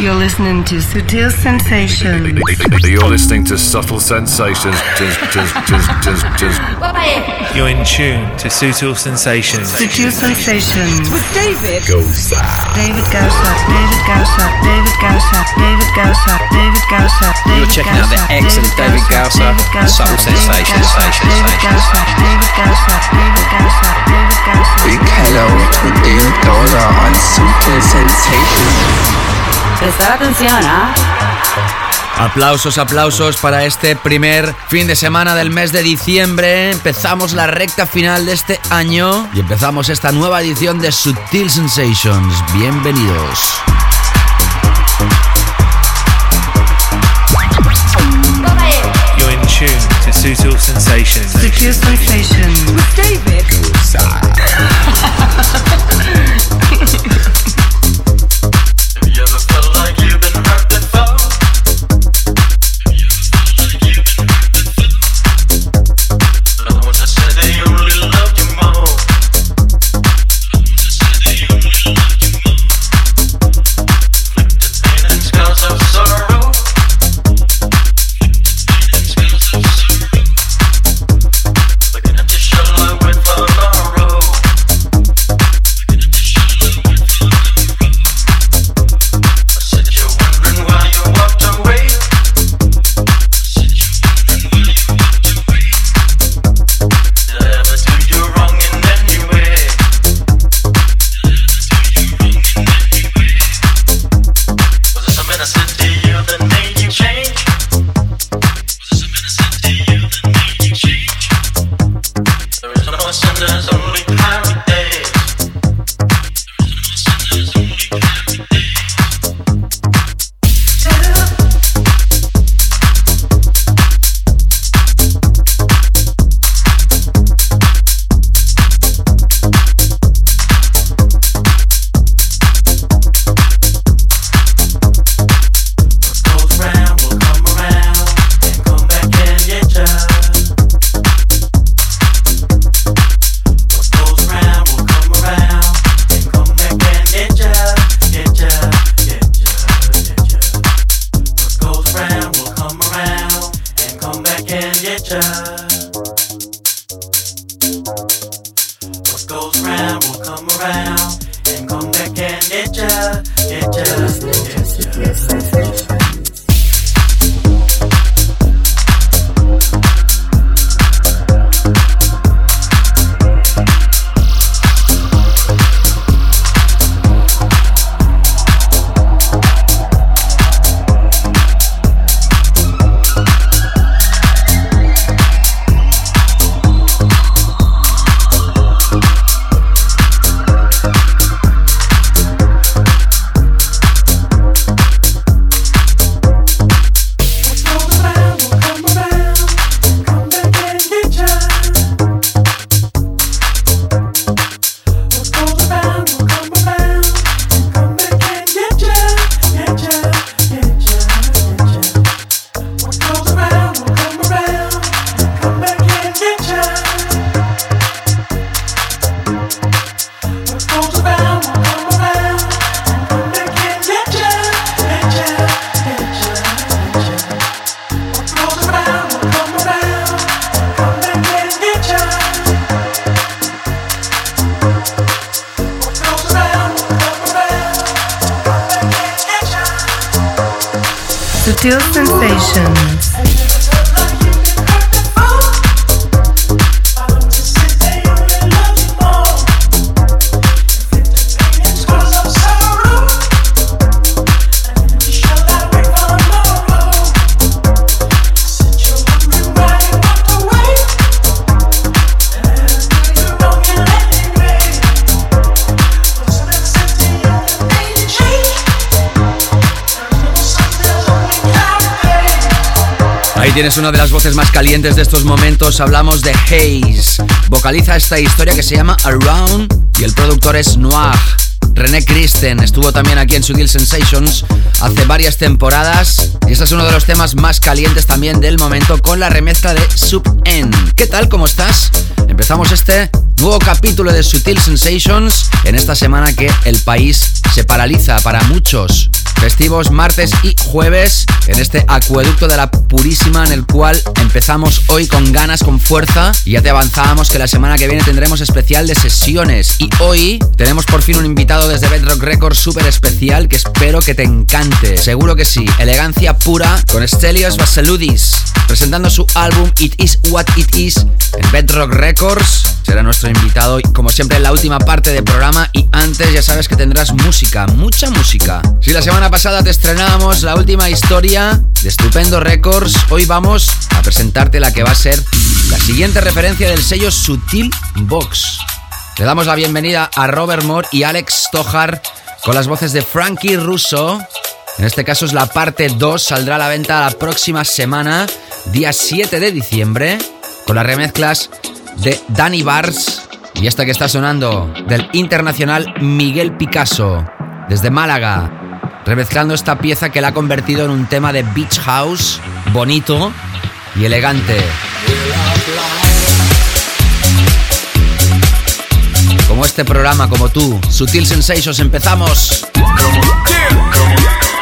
You're listening to Sutil Sensations. You're listening to Subtle Sensations. You're in tune to Sutil Sensations. Sutil Sensations. With David. Gausa. David Gausa. David Gausa. David Gausa. David Gausa. David Gausa. You're checking out the excellent David Gausa. Subtle Sensations. David Gausa. David Gausa. David Gausa. David Gausa. Big hello to David Gausa on Sutil Sensations. Prestar atención, ¿ah? Aplausos, aplausos para este primer fin de semana del mes de diciembre. Empezamos la recta final de este año y empezamos esta nueva edición de Sutil Sensations. Bienvenidos. You're in tune to Sutil Sensations. Sutil Sensations. With David. tienes una de las voces más calientes de estos momentos. Hablamos de Haze. Vocaliza esta historia que se llama Around y el productor es Noir. René Kristen estuvo también aquí en Sutil Sensations hace varias temporadas y este es uno de los temas más calientes también del momento con la remezcla de Sub N. ¿Qué tal? ¿Cómo estás? Empezamos este nuevo capítulo de Sutil Sensations en esta semana que el país se paraliza para muchos festivos martes y jueves en este acueducto de la Purísima en el cual empezamos hoy con ganas, con fuerza y ya te avanzábamos que la semana que viene tendremos especial de sesiones y hoy tenemos por fin un invitado desde Bedrock Records súper especial que espero que te encante. Seguro que sí, elegancia pura con Stelios Vasiludis presentando su álbum It Is What It Is en Bedrock Records. Será nuestro invitado como siempre en la última parte del programa y antes ya sabes que tendrás música, mucha música. Si la semana pasada te estrenábamos la última historia de Estupendo Records, hoy vamos a presentarte la que va a ser la siguiente referencia del sello Sutil Box. Le damos la bienvenida a Robert Moore y Alex Stojar con las voces de Frankie Russo. En este caso es la parte 2, saldrá a la venta la próxima semana, día 7 de diciembre, con las remezclas de Danny Bars y esta que está sonando del internacional Miguel Picasso, desde Málaga, remezclando esta pieza que la ha convertido en un tema de beach house bonito y elegante. Como este programa, como tú, Sutil Sensations, empezamos.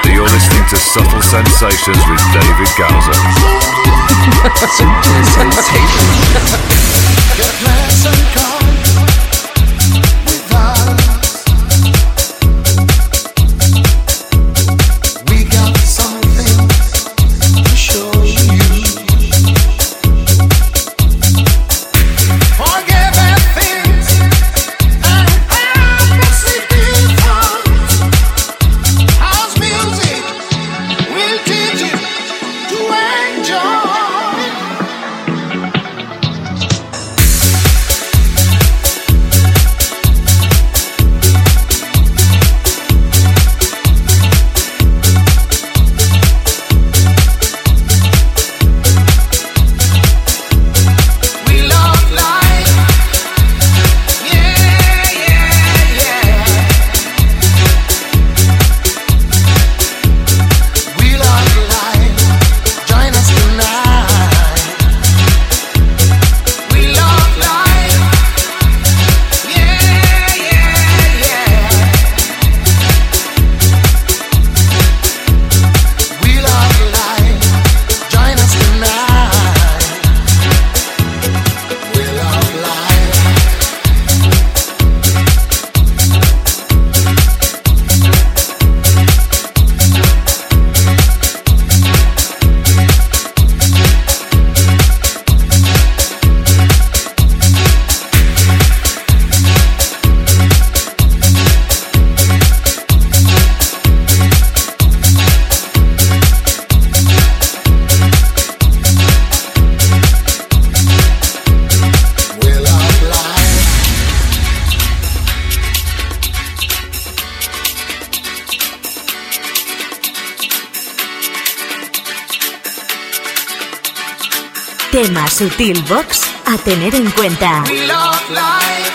You're listening to Subtle Sensations with David Gowser. Sutil sensations. Tema Sutil Box a tener en cuenta. Love life.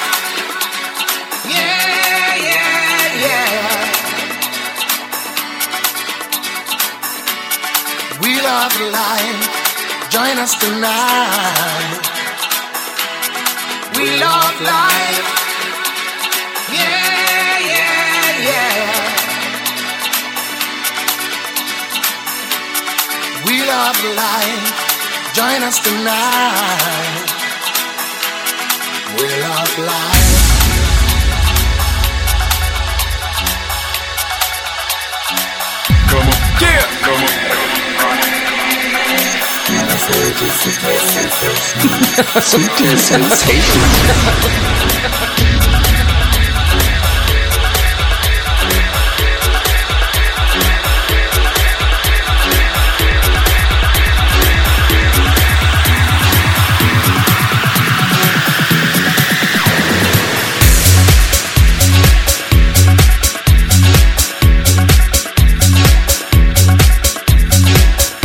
Join us tonight. We love life. Join us tonight. We love life. Come on, yeah, come on. Sutil sensations.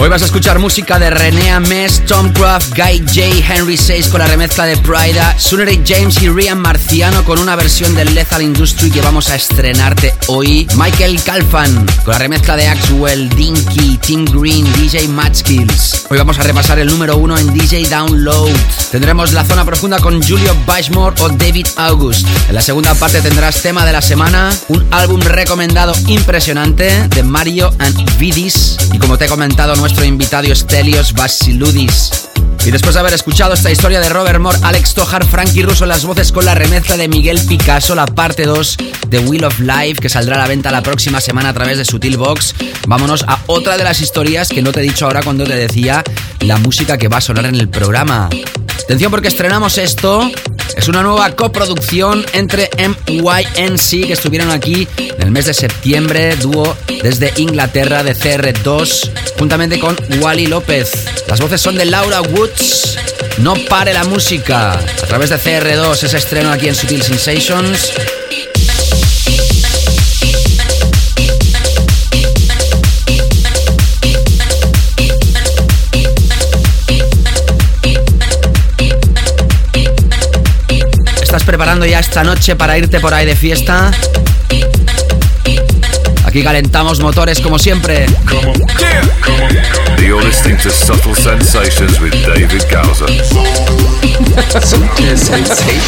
Hoy vas a escuchar música de René Ames, Tom Craft, Guy J, Henry 6 con la remezcla de Prida, Sunnery James y Rian Marciano con una versión del Lethal Industry que vamos a estrenarte hoy. Michael Calfan con la remezcla de Axwell, Dinky, Tim Green, DJ Matchkills. Hoy vamos a repasar el número uno en DJ Download. Tendremos la zona profunda con Julio Bashmore o David August. En la segunda parte tendrás tema de la semana, un álbum recomendado impresionante de Mario and Vidis. Y como te he comentado, nuestro invitado Stelios. Y después de haber escuchado esta historia de Robert Moore, Alex Tojar, Frankie Russo las voces con la remezcla de Miguel Picasso, la parte 2 de Wheel of Life, que saldrá a la venta la próxima semana a través de Sutil Box. Vámonos a otra de las historias que no te he dicho ahora cuando te decía la música que va a sonar en el programa. Atención porque estrenamos esto. Es una nueva coproducción entre MYNC que estuvieron aquí en el mes de septiembre, dúo desde Inglaterra de CR2, juntamente con Wally López. Las voces son de Laura Woods. No pare la música. A través de CR2 ese estreno aquí en Sutil Sensations. Preparando ya esta noche para irte por ahí de fiesta? Aquí calentamos motores como siempre. You're listening to Subtle Sensations with David Gausa. Subtle Sensations.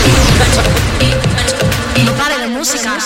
No pare de música.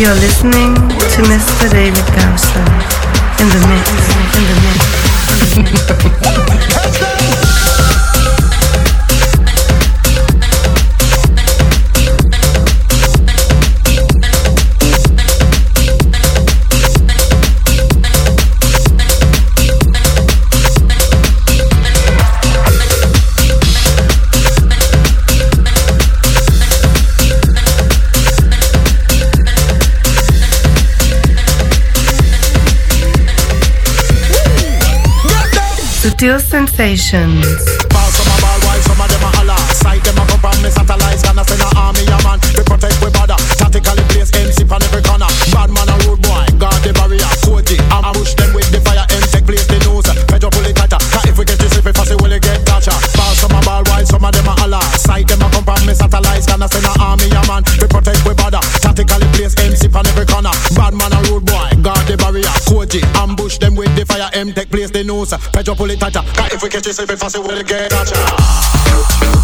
You're listening to Mr. David Gausser Still sensations. Pass some a ball some a. Sight a me. Gonna send army a man to protect we border. Tactically place MC on every corner. Bad man a rude boy. Guard the barrier. I'ma them with the fire. MC place the if we get this, if will get some a ball some a. Sight a me. Gonna send army a man to protect we border. Tactically place MC on every corner. Bad man a rude boy. Guard the barrier take place, they know, sir. Pedro pull it. Cause if we catch yourself, if I say we'll get at.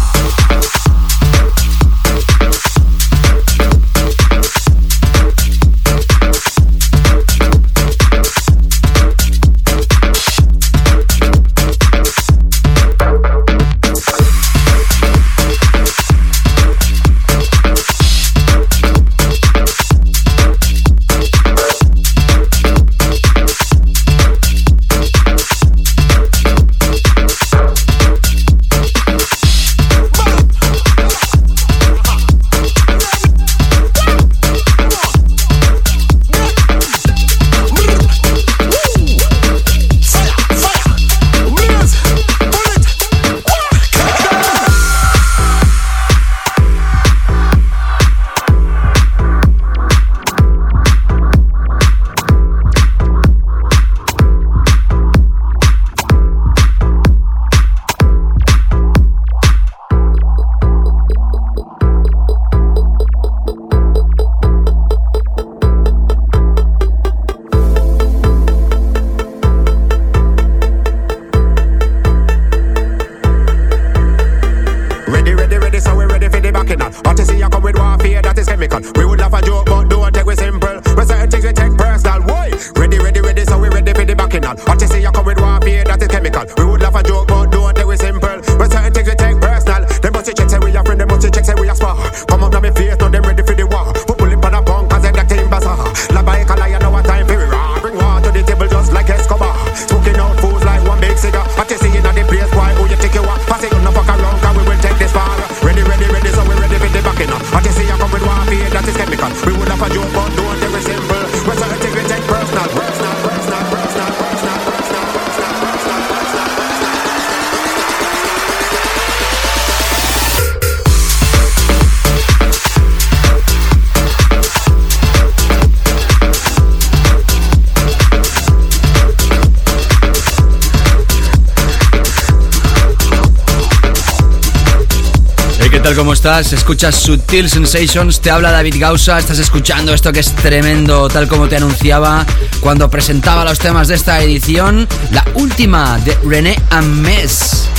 Tal? ¿Cómo estás? Escuchas Sutil Sensations, te habla David Gausa, estás escuchando esto que es tremendo, tal como te anunciaba cuando presentaba los temas de esta edición, la última de René Ames.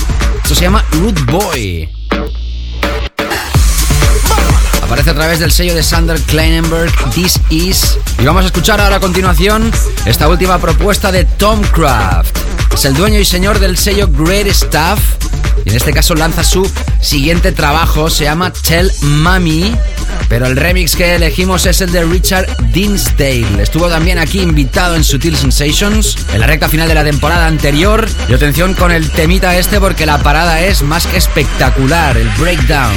Esto se llama Root Boy. Aparece a través del sello de Sander Kleinenberg, This Is. Y vamos a escuchar ahora a continuación esta última propuesta de Tom Craft. Es el dueño y señor del sello Great Stuff. Y en este caso lanza su siguiente trabajo, se llama Tell Mami. Pero el remix que elegimos es el de Richard Dinsdale. Estuvo también aquí invitado en Sutil Sensations en la recta final de la temporada anterior. Y atención con el temita este porque la parada es más que espectacular, el breakdown.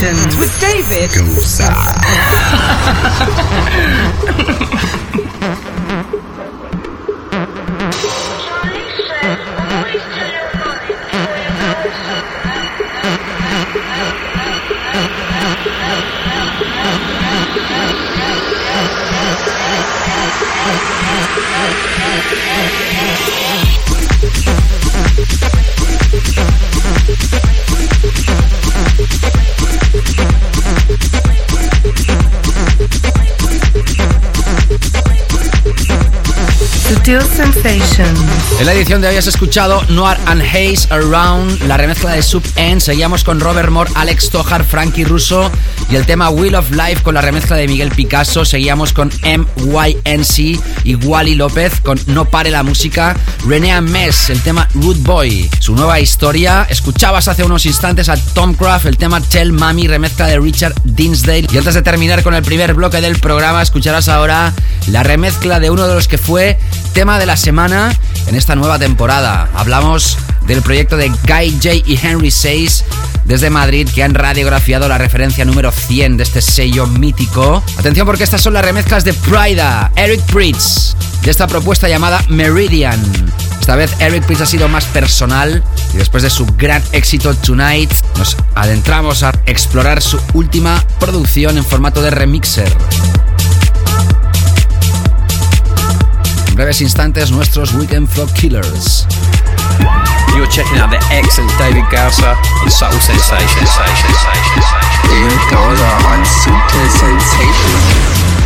Sessions with David Goza. En la edición de hoy has escuchado Noir and Haze Around, la remezcla de Sub N. Seguíamos con Robert Moore, Alex Tojar, Frankie Russo y el tema Wheel of Life con la remezcla de Miguel Picasso. Seguíamos con MYNC y Wally López con No Pare la Música. René Mess, el tema Root Boy, su nueva historia. Escuchabas hace unos instantes a Tom Craft, el tema Tell Mami, remezcla de Richard Dinsdale. Y antes de terminar con el primer bloque del programa, escucharás ahora la remezcla de uno de los que fue tema de la semana en esta nueva temporada. Hablamos del proyecto de Guy J y Henry Says desde Madrid que han radiografiado la referencia número 100 de este sello mítico. Atención porque estas son las remezclas de Prida, Eric Pritz, de esta propuesta llamada Meridian. Esta vez Eric Pritz ha sido más personal y después de su gran éxito Tonight nos adentramos a explorar su última producción en formato de remixer. Breves instantes nuestros Weekend Flow Killers. You're checking out the excellent David Gausser on Subtle Sensations. David Gausser on Subtle Sensations.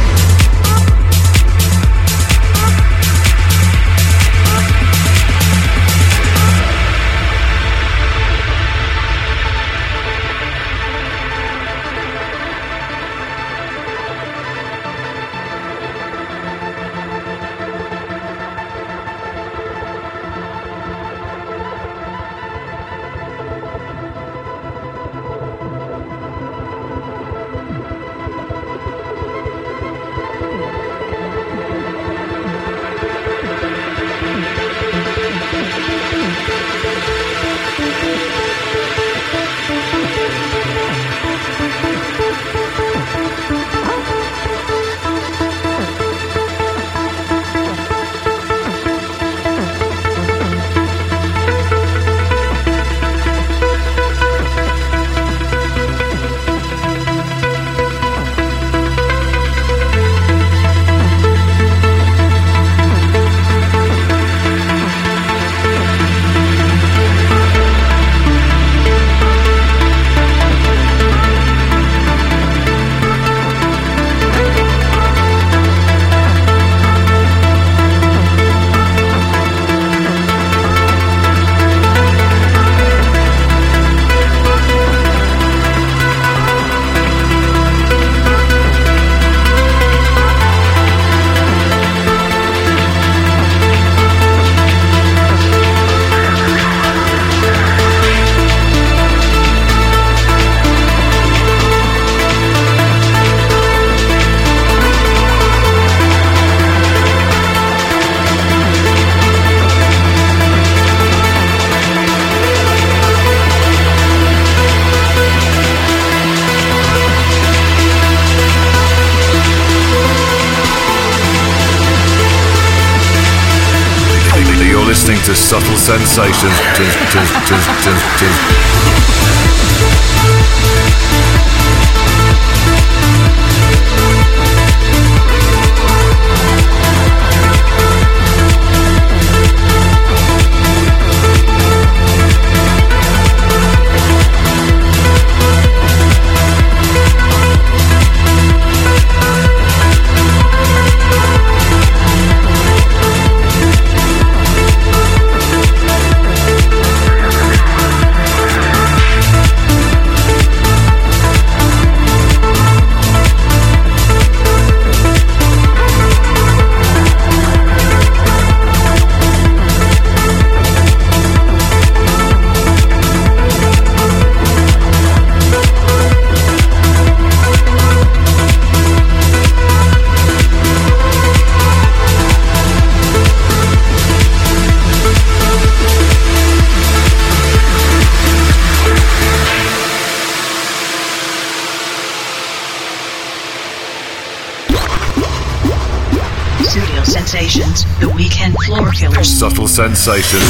Subtle Sensations.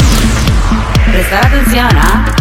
Prestar atención, ¿ah?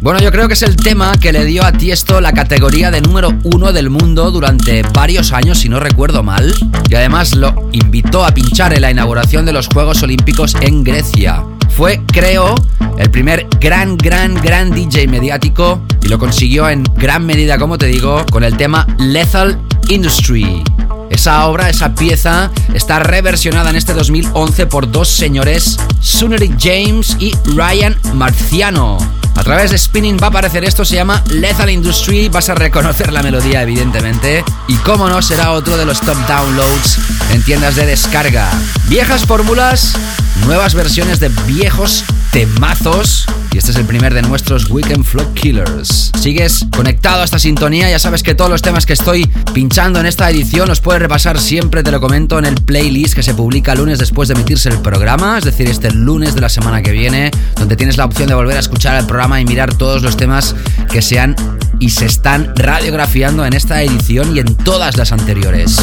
Bueno, yo creo que es el tema que le dio a Tiesto la categoría de número uno del mundo durante varios años, si no recuerdo mal, y además lo invitó a pinchar en la inauguración de los Juegos Olímpicos en Grecia. Fue, creo, el primer gran, gran, gran DJ mediático y lo consiguió en gran medida, como te digo, con el tema Lethal Industry. Esa obra, esa pieza, está reversionada en este 2011 por dos señores, Sunnery James y Ryan Marciano. A través de Spinning va a aparecer esto, se llama Lethal Industry, vas a reconocer la melodía evidentemente, y cómo no será otro de los top downloads en tiendas de descarga. Viejas fórmulas, nuevas versiones de viejos temazos. Y este es el primer de nuestros Weekend Flow Killers. Sigues conectado a esta sintonía, ya sabes que todos los temas que estoy pinchando en esta edición los puedes repasar siempre, te lo comento, en el playlist que se publica lunes después de emitirse el programa, es decir, este lunes de la semana que viene, donde tienes la opción de volver a escuchar el programa y mirar todos los temas que se han y se están radiografiando en esta edición y en todas las anteriores.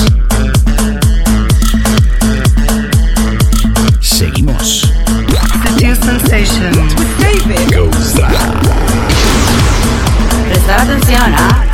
Seguimos. Prestar atención, ¿ah?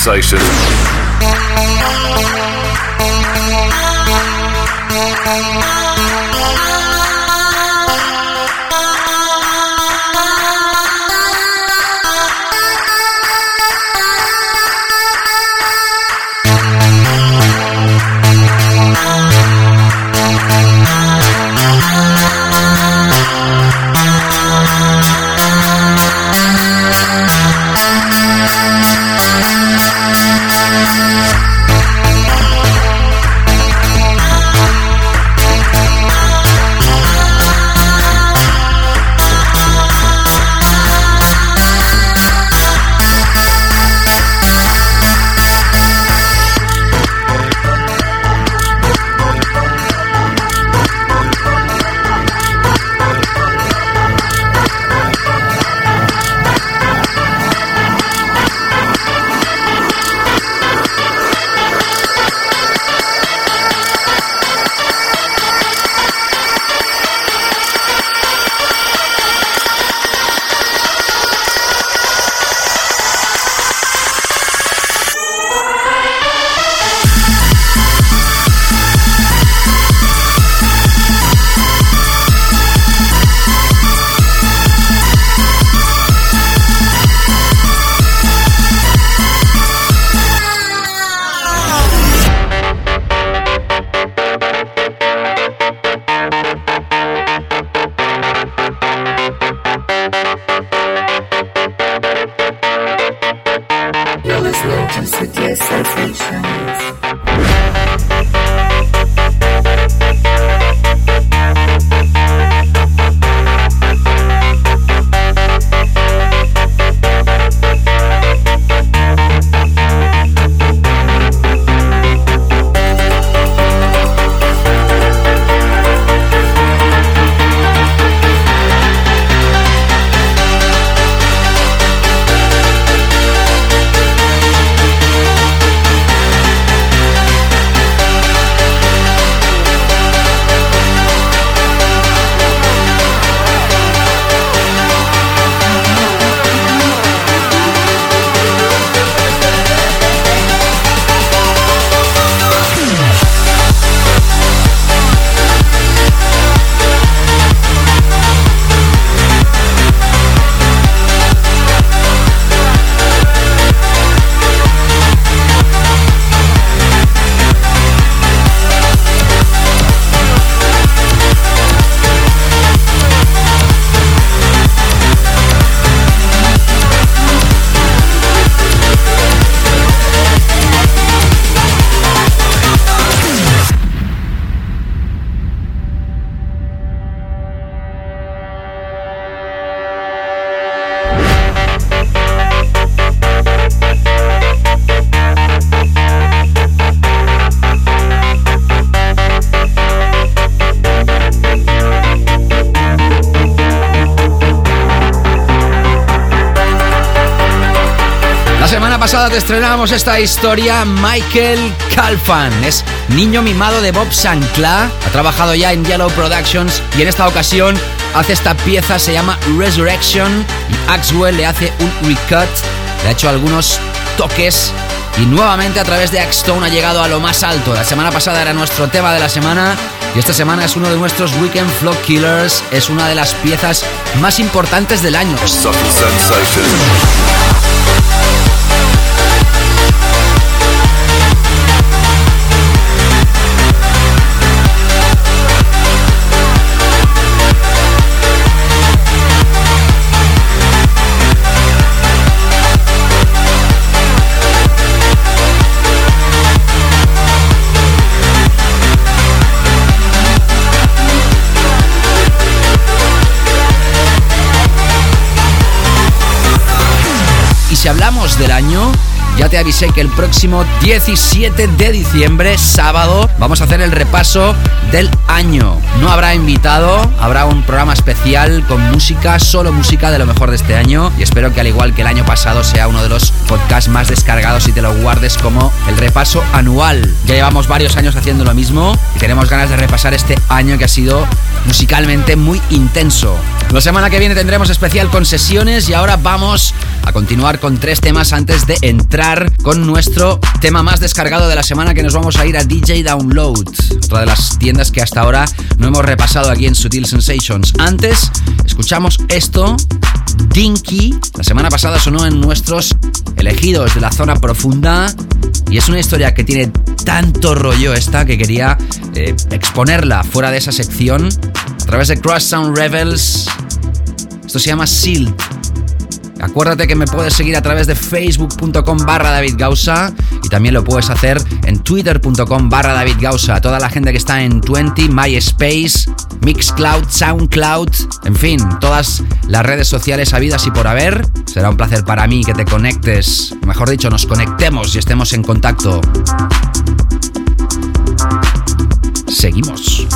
Sensation. Pasada te estrenamos esta historia. Michael Calfan es niño mimado de Bob Sancla. Ha trabajado ya en Yellow Productions y en esta ocasión hace esta pieza, se llama Resurrection. Y Axwell le hace un recut. Le ha hecho algunos toques y nuevamente a través de Axstone ha llegado a lo más alto. La semana pasada era nuestro tema de la semana y esta semana es uno de nuestros Weekend Flow Killers. Es una de las piezas más importantes del año. Si hablamos del año, ya te avisé que el próximo 17 de diciembre, sábado, vamos a hacer el repaso del año. No habrá invitado, habrá un programa especial con música, solo música de lo mejor de este año. Y espero que al igual que el año pasado sea uno de los podcasts más descargados y te lo guardes como el repaso anual. Ya llevamos varios años haciendo lo mismo y tenemos ganas de repasar este año que ha sido musicalmente muy intenso. La semana que viene tendremos especial con sesiones y ahora vamos a continuar con tres temas antes de entrar con nuestro tema más descargado de la semana que nos vamos a ir a DJ Download, otra de las tiendas que hasta ahora no hemos repasado aquí en Sutil Sensations. Antes, escuchamos esto, Dinky, la semana pasada sonó en nuestros elegidos de la zona profunda y es una historia que tiene tanto rollo esta que quería eh, exponerla fuera de esa sección a través de Cross Sound Rebels. Esto se llama Seal Acuérdate que me puedes seguir a través de facebook.com barra David Gausa y también lo puedes hacer en twitter.com barra David Gausa. Toda la gente que está en 20, MySpace, Mixcloud, Soundcloud, en fin, todas las redes sociales habidas y por haber. Será un placer para mí que te conectes, mejor dicho, nos conectemos y estemos en contacto. Seguimos.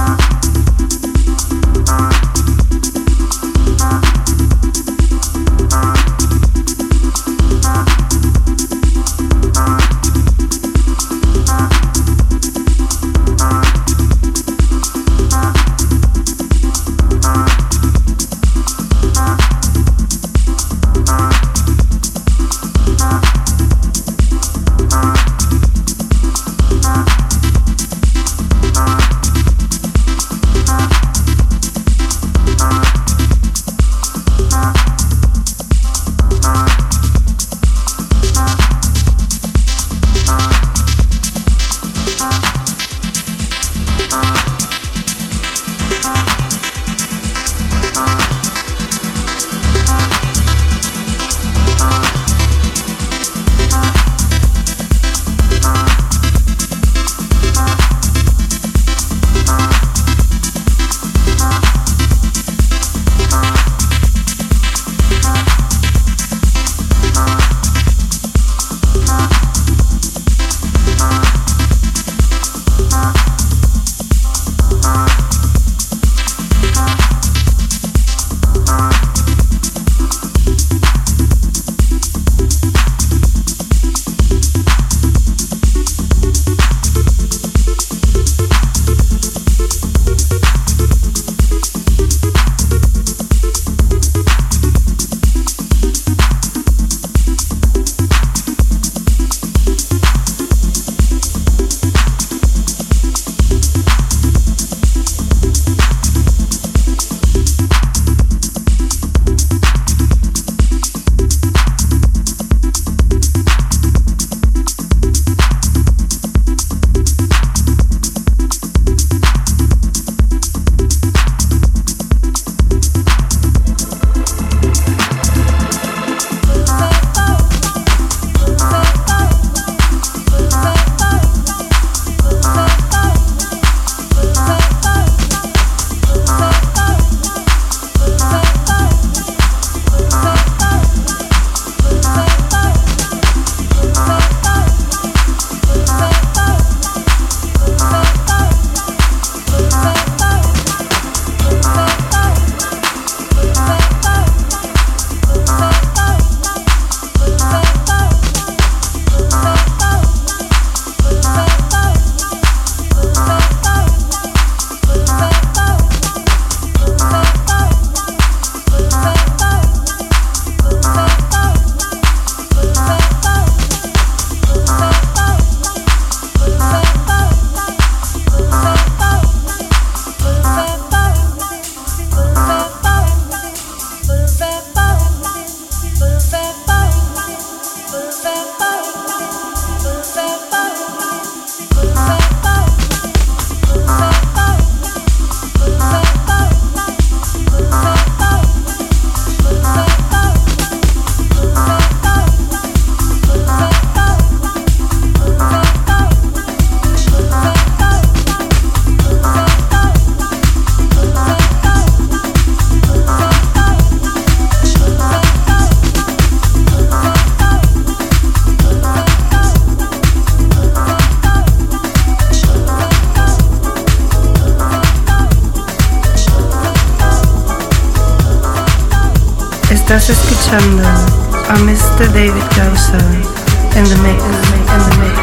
Estás escuchando a Mr. David Gausa en the mix, in the mix.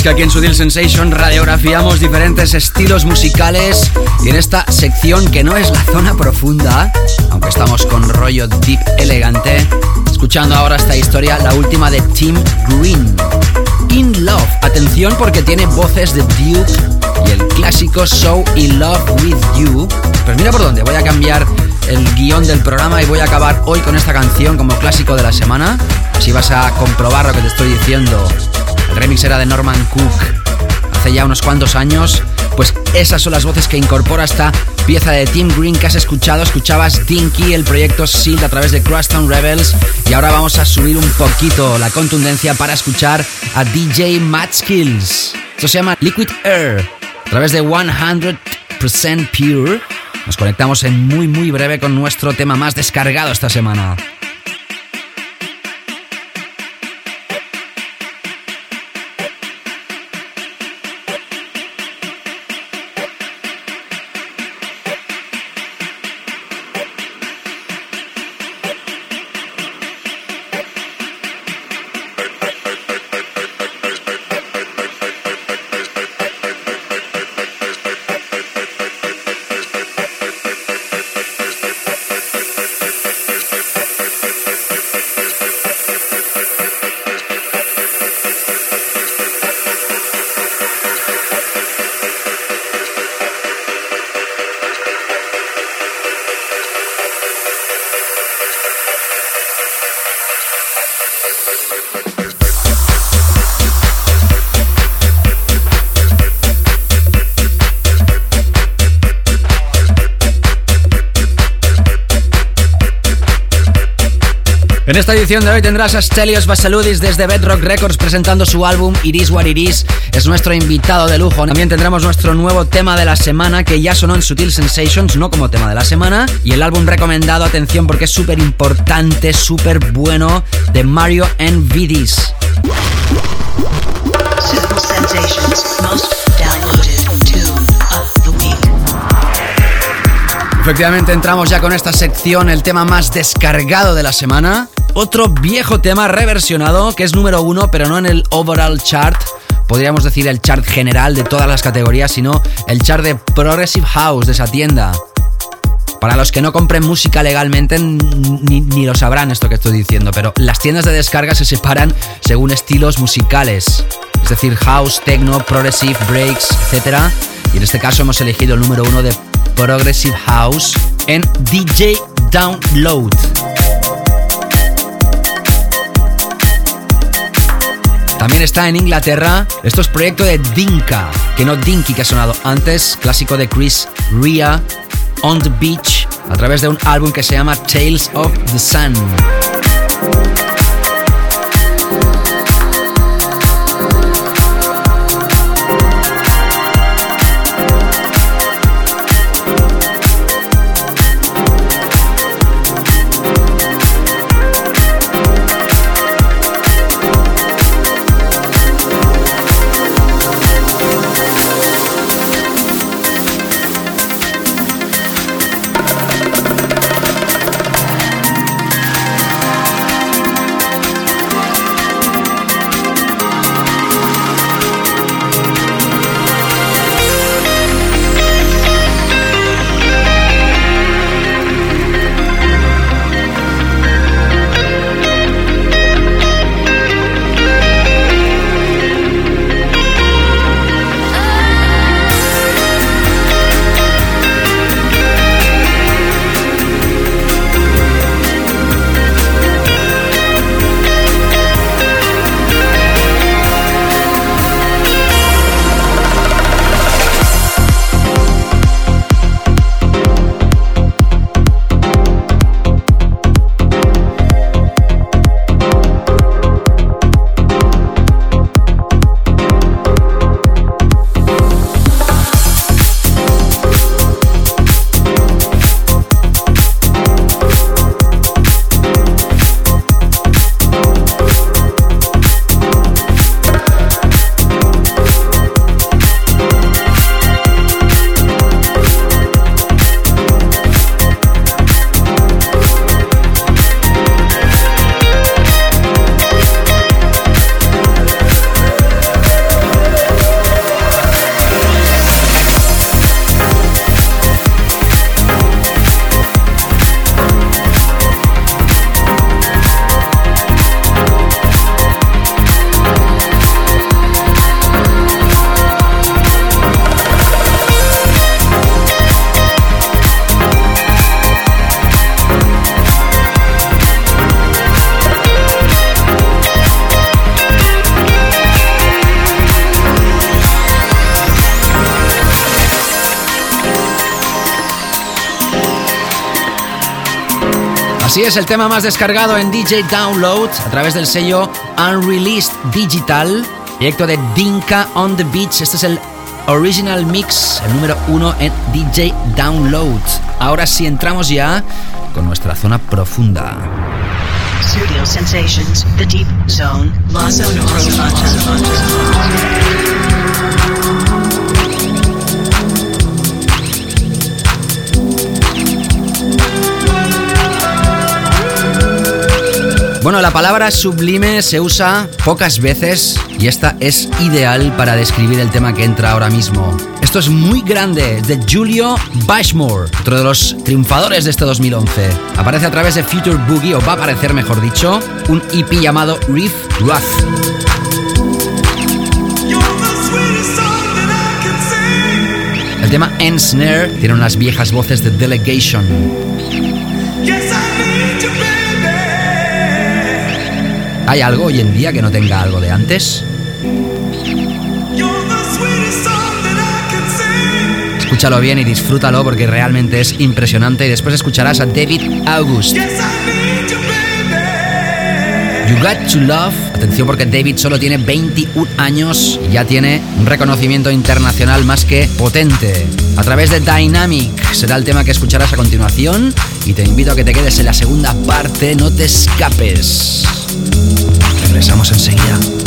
que aquí en Sudil Sensation radiografiamos diferentes estilos musicales y en esta sección que no es la zona profunda, aunque estamos con rollo deep elegante, escuchando ahora esta historia, la última de Tim Green. In Love, atención porque tiene voces de Duke y el clásico So In Love With You. Pues mira por dónde, voy a cambiar el guion del programa y voy a acabar hoy con esta canción como clásico de la semana. Si vas a comprobar lo que te estoy diciendo remix era de Norman Cook hace ya unos cuantos años. Pues esas son las voces que incorpora esta pieza de Tim Green que has escuchado. Escuchabas Dinky, el proyecto SILT a través de Crosstown Rebels. Y ahora vamos a subir un poquito la contundencia para escuchar a DJ Matt Skills. Esto se llama Liquid Air a través de 100% Pure. Nos conectamos en muy muy breve con nuestro tema más descargado esta semana. En esta edición de hoy tendrás a Stelios Basaludis desde Bedrock Records presentando su álbum Iris What Iris. Es nuestro invitado de lujo. También tendremos nuestro nuevo tema de la semana que ya sonó en Sutil Sensations, no como tema de la semana. Y el álbum recomendado, atención porque es súper importante, súper bueno, de Mario N. Vidis. Efectivamente entramos ya con esta sección, el tema más descargado de la semana. Otro viejo tema reversionado que es número uno, pero no en el overall chart. Podríamos decir el chart general de todas las categorías, sino el chart de Progressive House de esa tienda. Para los que no compren música legalmente, ni, ni, lo sabrán esto que estoy diciendo, pero las tiendas de descarga se separan según estilos musicales. Es decir, house, techno, progressive, breaks, etc. Y en este caso hemos elegido el número uno de Progressive House en DJ Download. También está en Inglaterra. Esto es proyecto de Dinka, que no Dinky que ha sonado antes, clásico de Chris Ria, On the Beach, a través de un álbum que se llama Tales of the Sun. Es, el tema más descargado en DJ Download a través del sello Unreleased Digital, proyecto de Dinka on the Beach. Este es el Original Mix, el número uno en DJ Download. Ahora sí entramos ya con nuestra zona profunda. Bueno, la palabra sublime se usa pocas veces y esta es ideal para describir el tema que entra ahora mismo. Esto es muy grande, de Julio Bashmore, otro de los triunfadores de este 2011. Aparece a través de Future Boogie, o va a aparecer mejor dicho, un EP llamado Reef Wrath. El tema Ensnare tiene unas viejas voces de Delegation. ¿Hay algo hoy en día que no tenga algo de antes? Escúchalo bien y disfrútalo porque realmente es impresionante y después escucharás a David August. You Got to Love. Atención porque David solo tiene 21 años y ya tiene un reconocimiento internacional más que potente. A través de Dynamic será el tema que escucharás a continuación y te invito a que te quedes en la segunda parte, no te escapes. Regresamos enseguida.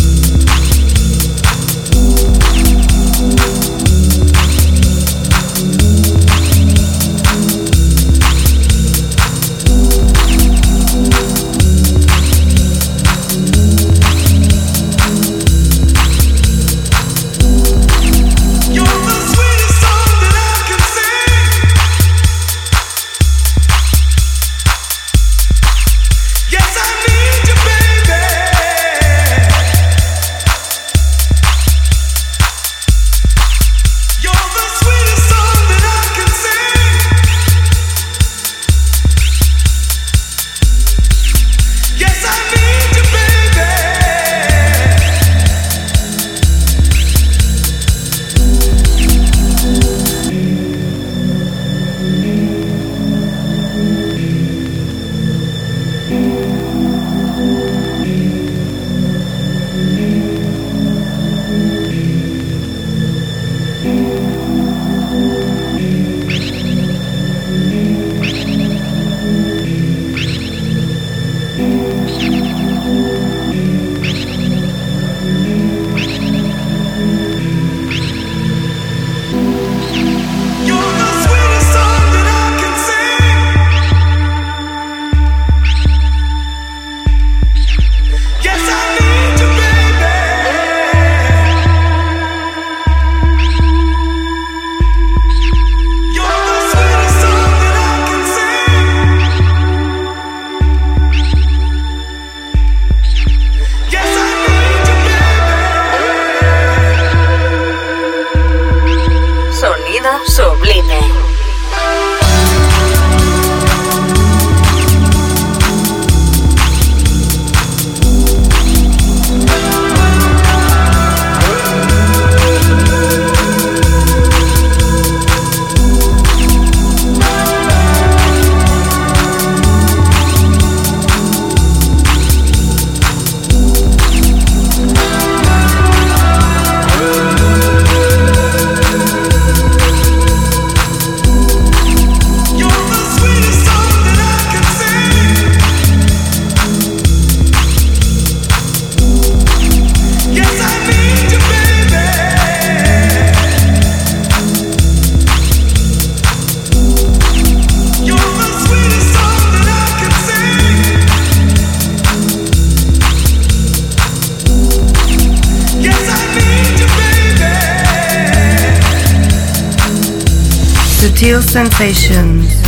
Sensations,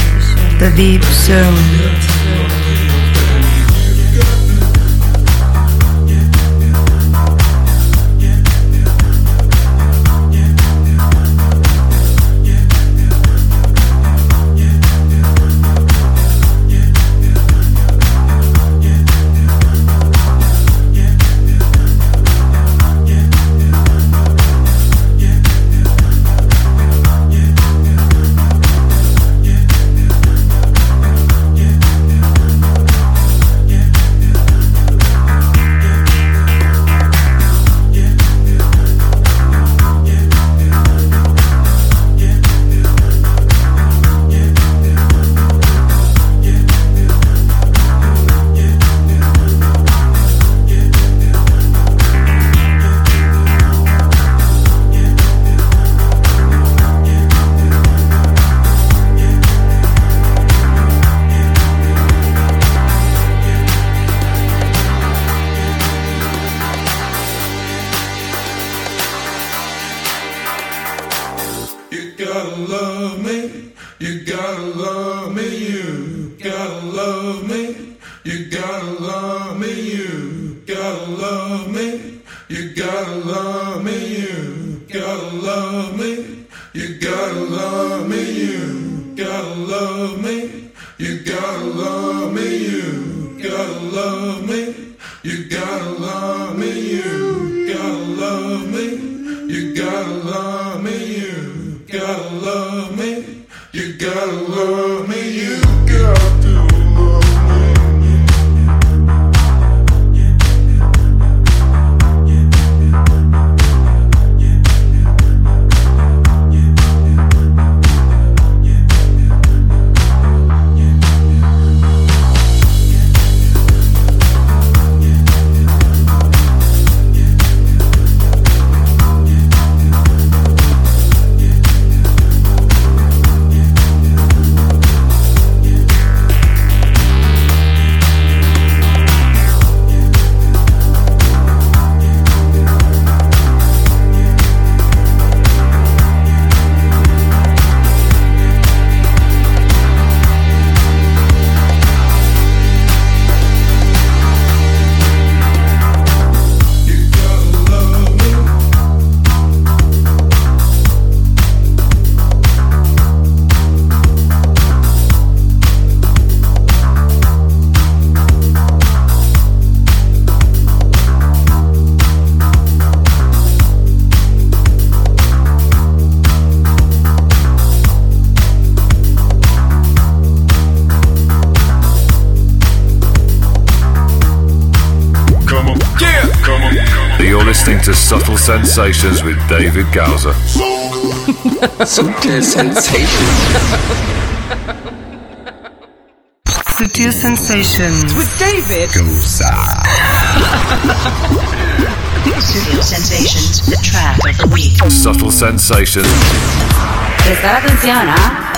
the deep zone. Sensations with David Gowser. Subtle Sensations. Sutil Sensations. With David. Studio Sensations, the track of the week. Subtle Sensations. Prestar atención, ¿ah?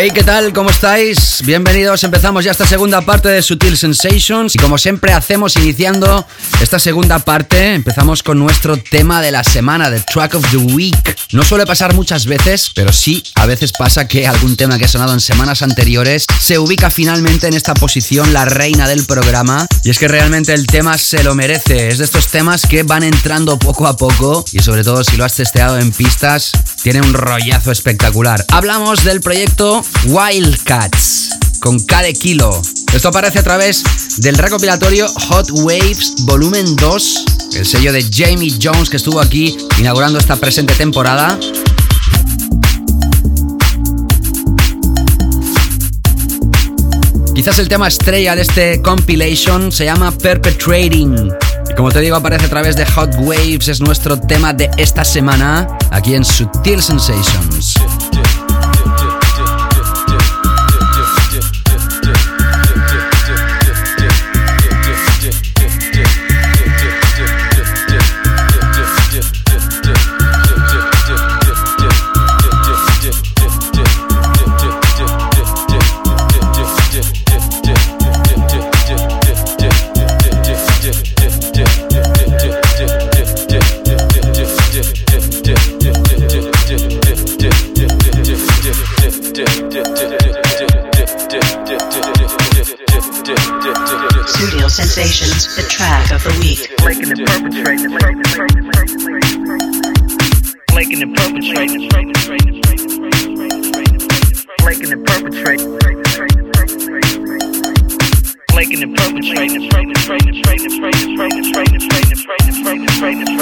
Hey, ¿qué tal? ¿Cómo estáis? Bienvenidos. Empezamos ya esta segunda parte de Sutil Sensations. Y como siempre hacemos iniciando esta segunda parte, empezamos con nuestro tema de la semana, the track of the week. No suele pasar muchas veces, pero sí, a veces pasa que algún tema que ha sonado en semanas anteriores se ubica finalmente en esta posición, la reina del programa. Y es que realmente el tema se lo merece. Es de estos temas que van entrando poco a poco y sobre todo si lo has testeado en pistas, tiene un rollazo espectacular. Hablamos del proyecto Wildcats con cada kilo. Esto aparece a través del recopilatorio Hot Waves Volumen 2, el sello de Jamie Jones que estuvo aquí inaugurando esta presente temporada. Quizás el tema estrella de este compilation se llama Perpetrating. Y como te digo, aparece a través de Hot Waves, es nuestro tema de esta semana aquí en Sutil Sensations. Perpetrating. Flaking and perpetrating. Flaking and perpetrating.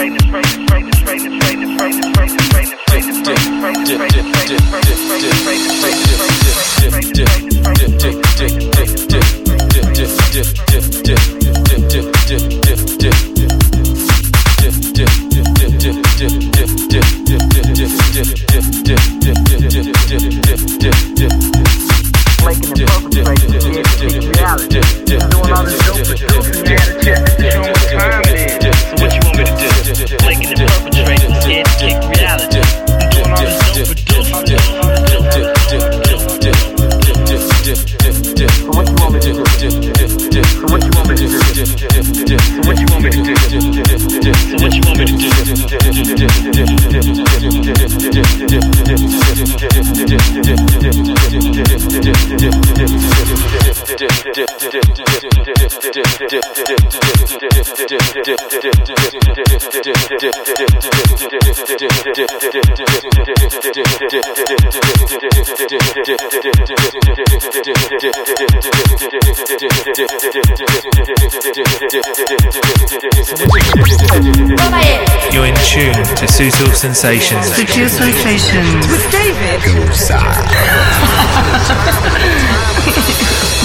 You're in tune to Sutil Sensations. Sutil Sensations. With David. Flaking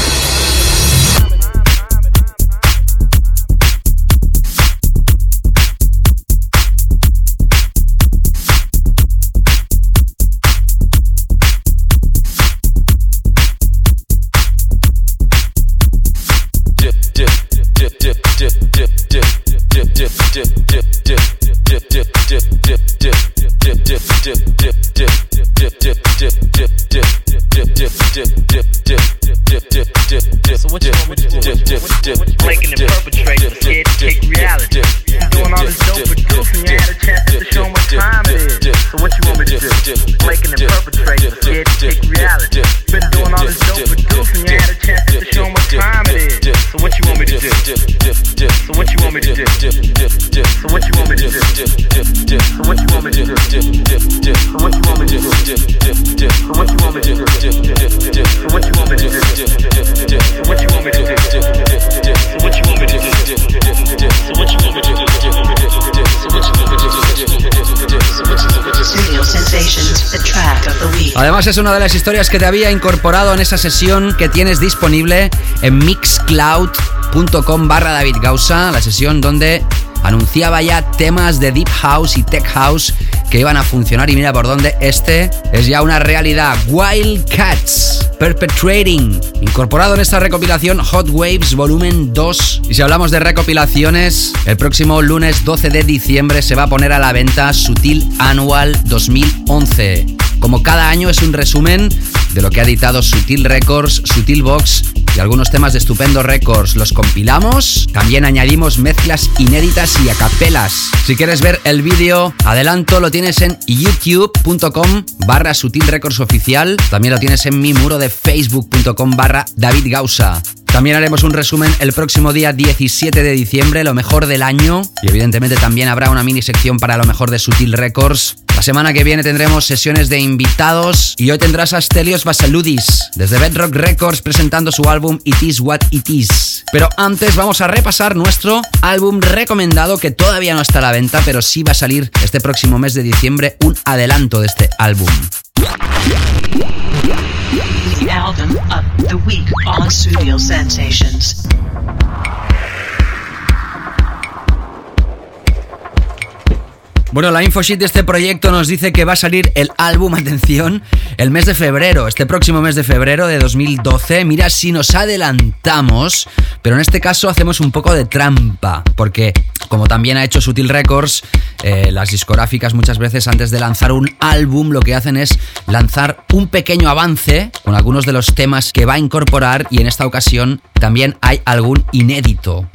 Además es una de las historias que te había incorporado en esa sesión que tienes disponible en Mixcloud youtube.com barra David Gausa, la sesión donde anunciaba ya temas de Deep House y Tech House que iban a funcionar y mira por dónde este es ya una realidad. Wild Cats, Perpetrating, incorporado en esta recopilación Hot Waves Volumen 2. Y si hablamos de recopilaciones, el próximo lunes 12 de diciembre se va a poner a la venta Sutil Annual 2011. Como cada año es un resumen de lo que ha editado Sutil Records, Sutil Box y algunos temas de Estupendo Records. Los compilamos, también añadimos mezclas inéditas y acapelas. Si quieres ver el vídeo, adelanto, lo tienes en youtube.com barra Sutil Records Oficial. También lo tienes en mi muro de facebook.com barra David Gausa. También haremos un resumen el próximo día 17 de diciembre, lo mejor del año. Y evidentemente también habrá una mini sección para lo mejor de Sutil Records. La semana que viene tendremos sesiones de invitados y hoy tendrás a Stelios Basaludis desde Bedrock Records presentando su álbum It Is What It Is. Pero antes vamos a repasar nuestro álbum recomendado que todavía no está a la venta, pero sí va a salir este próximo mes de diciembre un adelanto de este álbum. The album of the week on Studio Sensations. Bueno, la infosheet de este proyecto nos dice que va a salir el álbum, atención, el mes de febrero, este próximo mes de febrero de 2012. Mira si nos adelantamos, pero en este caso hacemos un poco de trampa, porque como también ha hecho Sutil Records, eh, las discográficas muchas veces antes de lanzar un álbum lo que hacen es lanzar un pequeño avance con algunos de los temas que va a incorporar y en esta ocasión también hay algún inédito.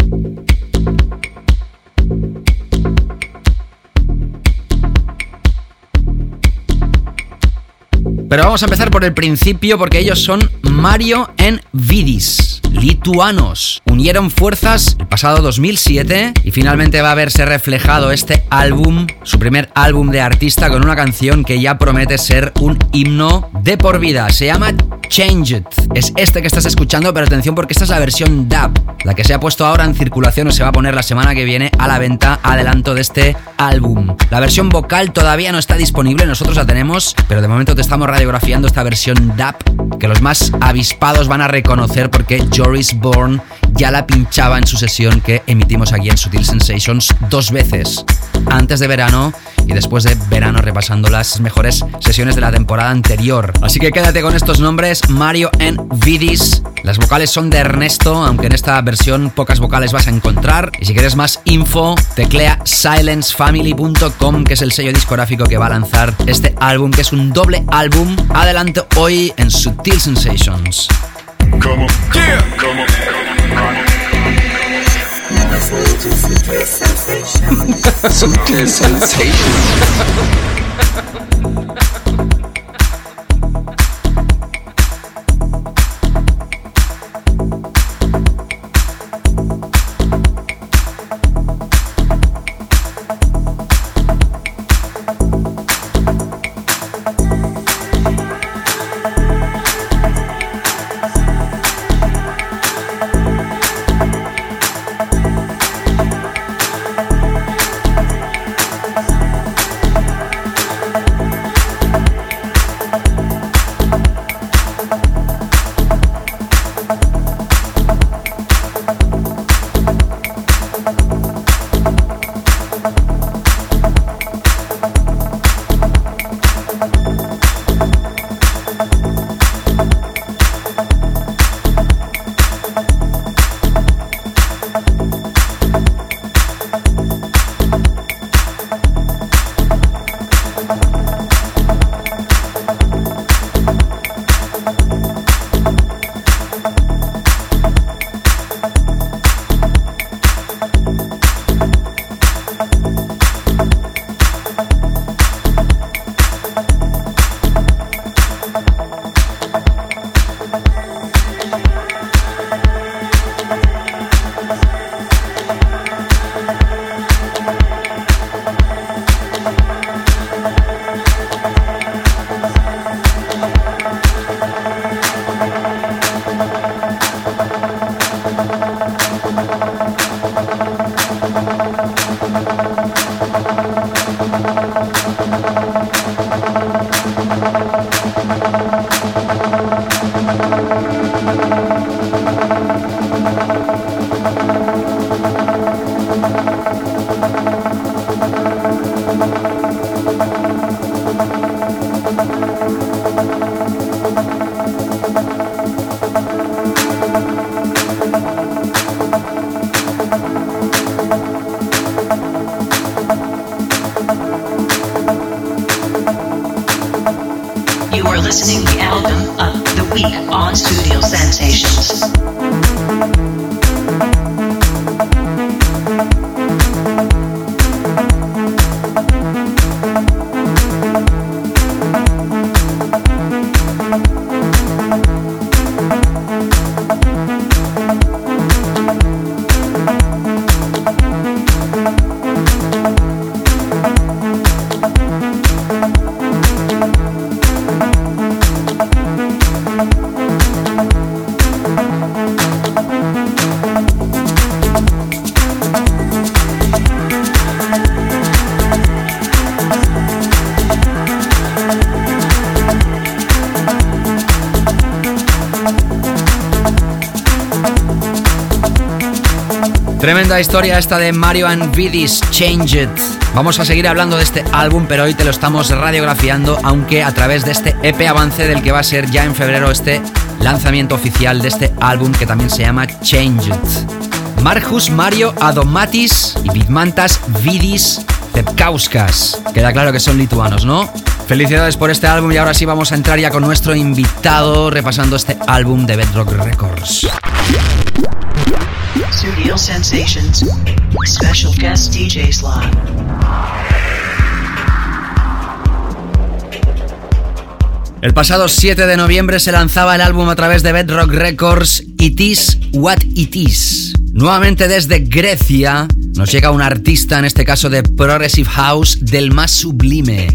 Pero vamos a empezar por el principio porque ellos son Mario en Vidis, lituanos. Unieron fuerzas pasado 2007 y finalmente va a verse reflejado este álbum, su primer álbum de artista con una canción que ya promete ser un himno de por vida. Se llama Change It. Es este que estás escuchando, pero atención porque esta es la versión DAB, la que se ha puesto ahora en circulación o se va a poner la semana que viene a la venta adelanto de este álbum. La versión vocal todavía no está disponible, nosotros la tenemos, pero de momento te estamos radiografiando esta versión DAP que los más avispados van a reconocer porque Joris Bourne ya la pinchaba en su sesión que emitimos aquí en Sutil Sensations dos veces, antes de verano y después de verano repasando las mejores sesiones de la temporada anterior. Así que quédate con estos nombres, Mario en Vidis. Las vocales son de Ernesto, aunque en esta versión pocas vocales vas a encontrar. Y si quieres más info, teclea silencefamily.com, que es el sello discográfico que va a lanzar este álbum, que es un doble álbum. Adelante hoy en Sutil Sensations. Come on. Yeah. Come on. Sutil Sensations. listening Tremenda historia esta de Mario and Vidis Change It. Vamos a seguir hablando de este álbum, pero hoy te lo estamos radiografiando, aunque a través de este EP avance del que va a ser ya en febrero este lanzamiento oficial de este álbum que también se llama Change It. Marcus Mario Adomatis y Vidmantas Vidis Zepkauskas. Queda claro que son lituanos, ¿no? Felicidades por este álbum y ahora sí vamos a entrar ya con nuestro invitado repasando este álbum de Bedrock Records. Sensations. DJ. El pasado 7 de noviembre se lanzaba el álbum a través de Bedrock Records It Is What It Is. Nuevamente desde Grecia nos llega un artista, en este caso de Progressive House, del más sublime.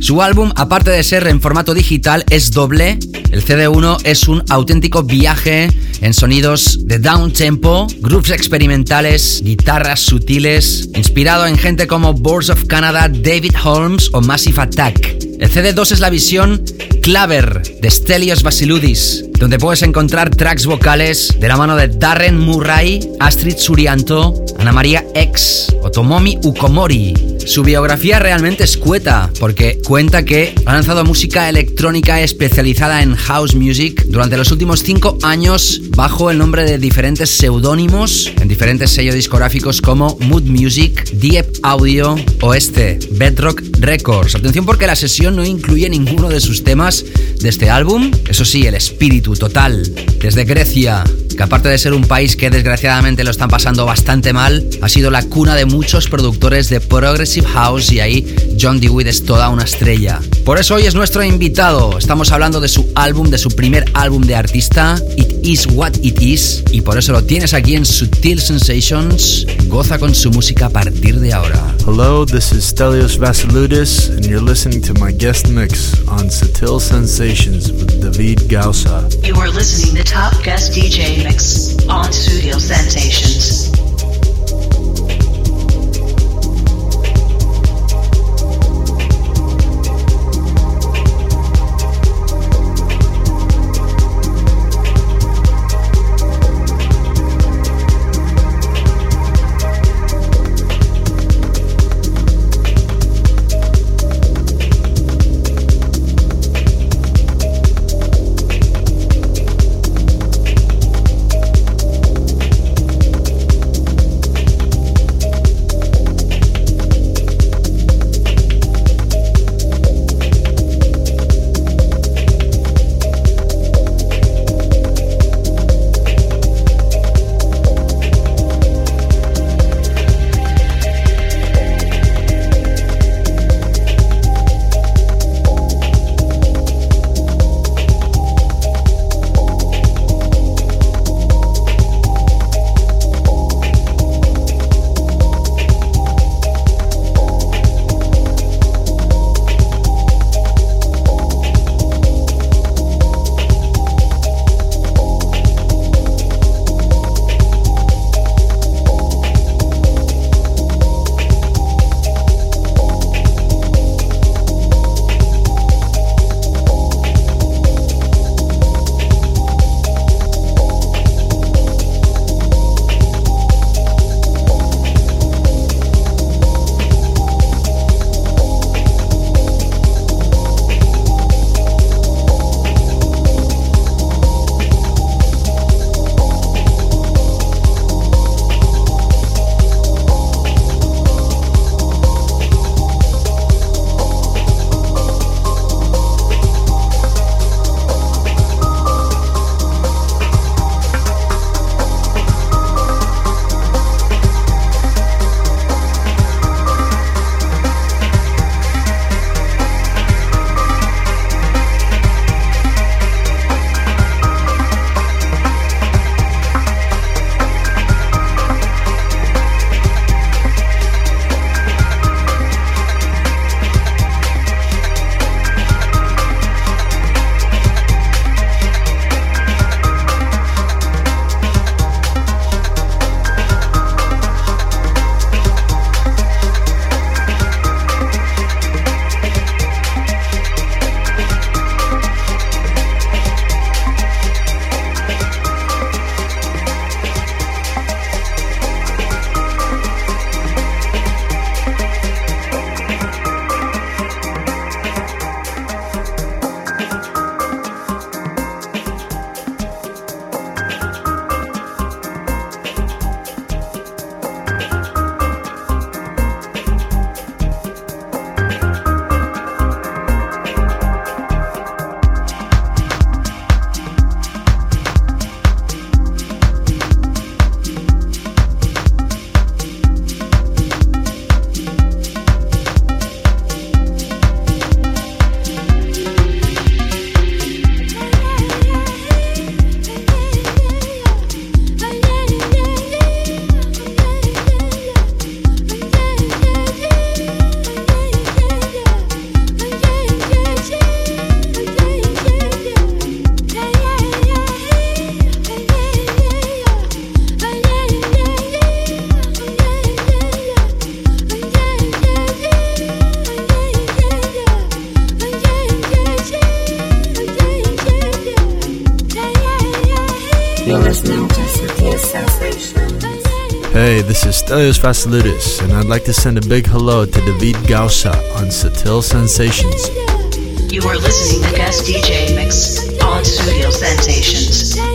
Su álbum, aparte de ser en formato digital, es doble. El CD1 es un auténtico viaje en sonidos de down tempo, experimentales, guitarras sutiles, inspirado en gente como Boards of Canada, David Holmes o Massive Attack. El CD2 es la visión Claver de Stelios Basiludis, donde puedes encontrar tracks vocales de la mano de Darren Murray, Astrid Surianto, Ana María X o Tomomi Ukomori. Su biografía realmente es cueta, porque cuenta que ha lanzado música electrónica especializada en house music durante los últimos cinco años bajo el nombre de diferentes seudónimos en diferentes sellos discográficos como Mood Music, Deep Audio o este, Bedrock Records. Atención porque la sesión no incluye ninguno de sus temas de este álbum, eso sí, el espíritu total. Desde Grecia, que aparte de ser un país que desgraciadamente lo están pasando bastante mal, ha sido la cuna de muchos productores de Progressive House y ahí John DeWitt es toda una estrella. Por eso hoy es nuestro invitado. Estamos hablando de su álbum, de su primer álbum de artista, It Is What It Is, y por eso lo tienes aquí en Sutil Sensations. Goza con su música a partir de ahora. Hello, this is Stelios Vasiludis, and you're listening to my guest mix on Sutil Sensations with David Gausa. You are listening to Top Guest DJ Mix on Studio Sensations. Stelios Vasilidis, and I'd like to send a big hello to David Gausa on Satil Sensations. You are listening to guest DJ mix on Studio Sensations.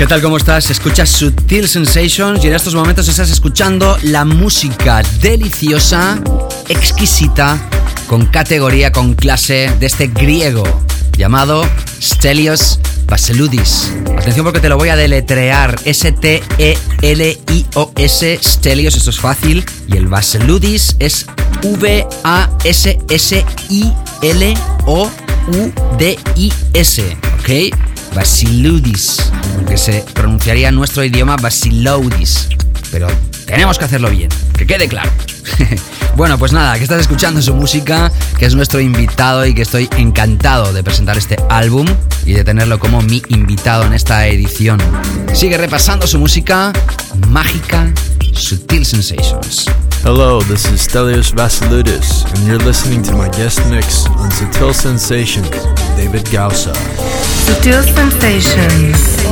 ¿Qué tal? ¿Cómo estás? Escuchas Sutil Sensations y en estos momentos estás escuchando la música deliciosa, exquisita, con categoría, con clase de este griego llamado Stelios Vasiludis. Atención porque te lo voy a deletrear. S-T-E-L-I-O-S, Stelios, esto es fácil. Y el Vasiludis es V-A-S-S-I-L-O-U-D-I-S. ¿Ok? Basiludis, aunque se pronunciaría en nuestro idioma Basiloudis. Pero tenemos que hacerlo bien, que quede claro. bueno, pues nada, que estás escuchando su música, que es nuestro invitado y que estoy encantado de presentar este álbum y de tenerlo como mi invitado en esta edición. Sigue repasando su música mágica, Sutil Sensations. Hello, this is Stelios Vasilidis, and you're listening to my guest mix on Sutil Sensations, David Gausa. Sutil Sensations.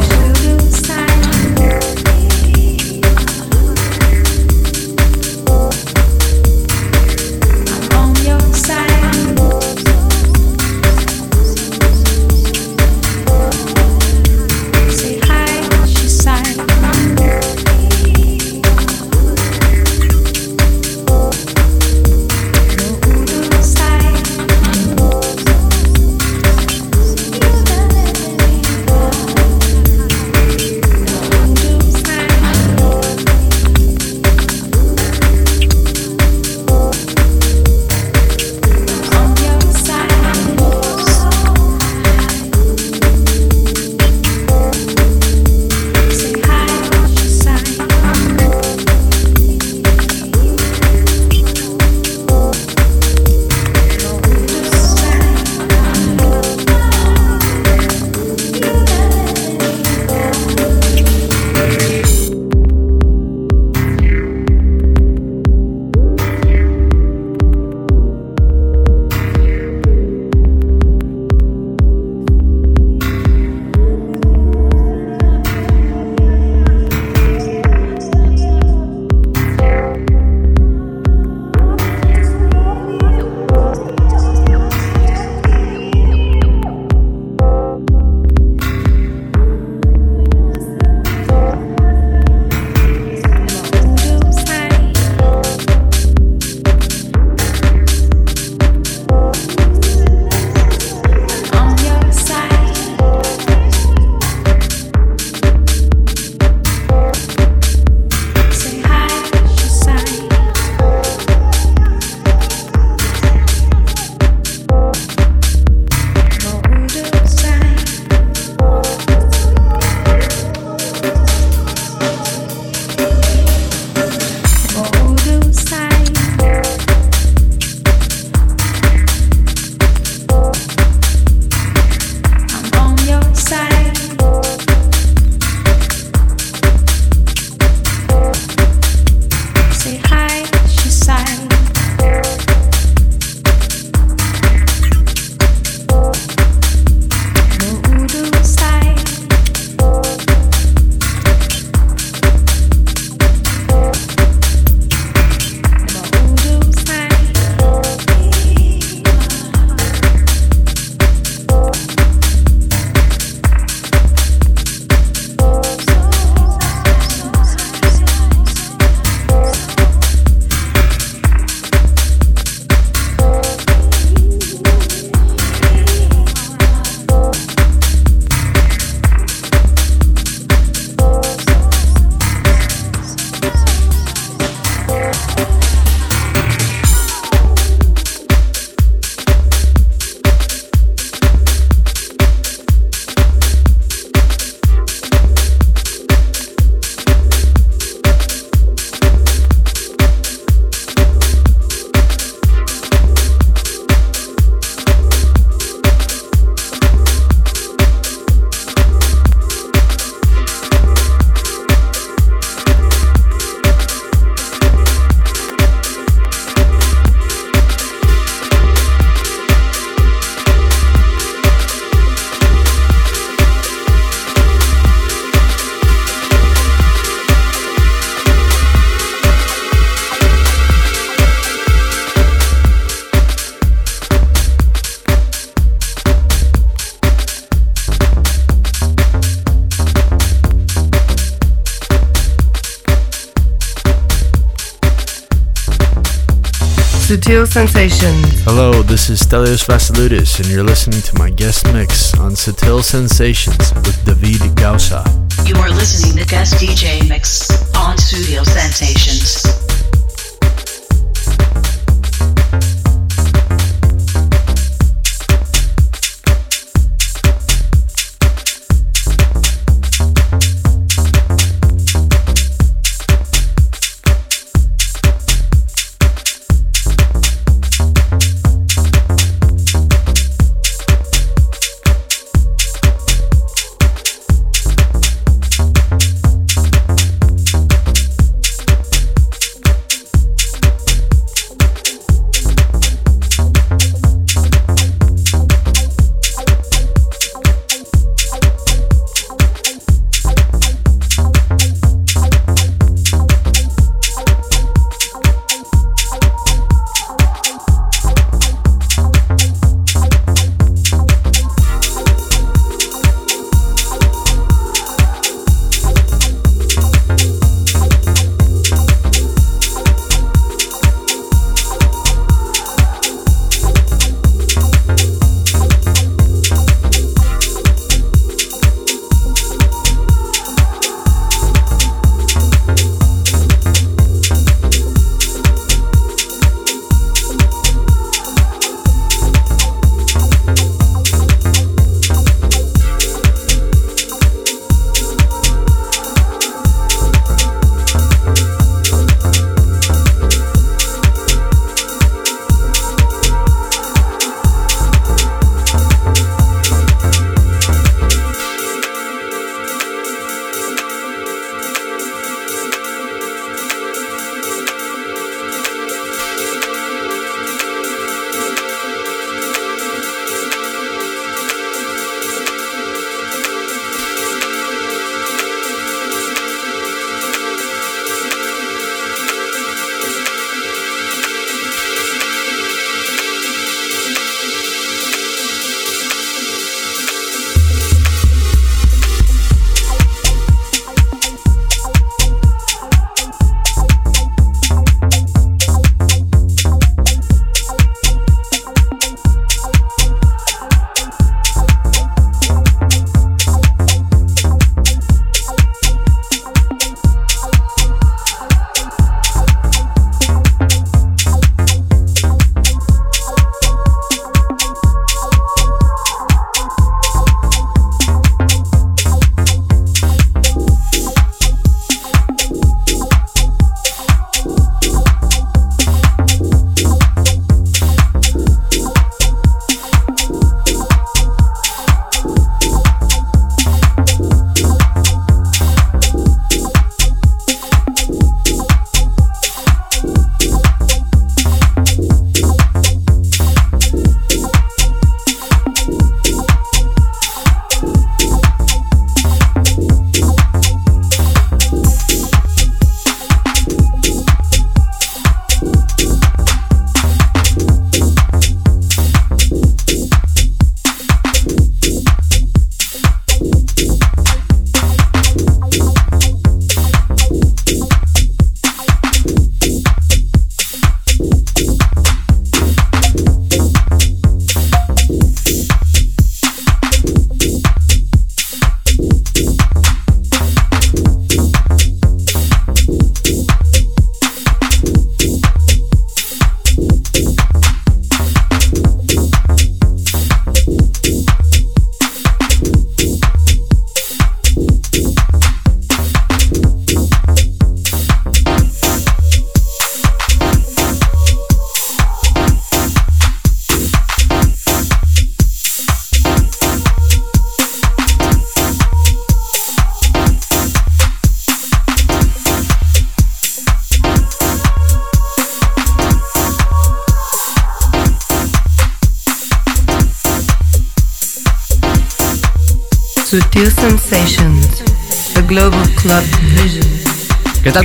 Sutil Sensations. Hello, this is Stelios Vasilidis, and you're listening to my guest mix on Sutil Sensations with David Gausa. You are listening to guest DJ mix on Studio Sensations.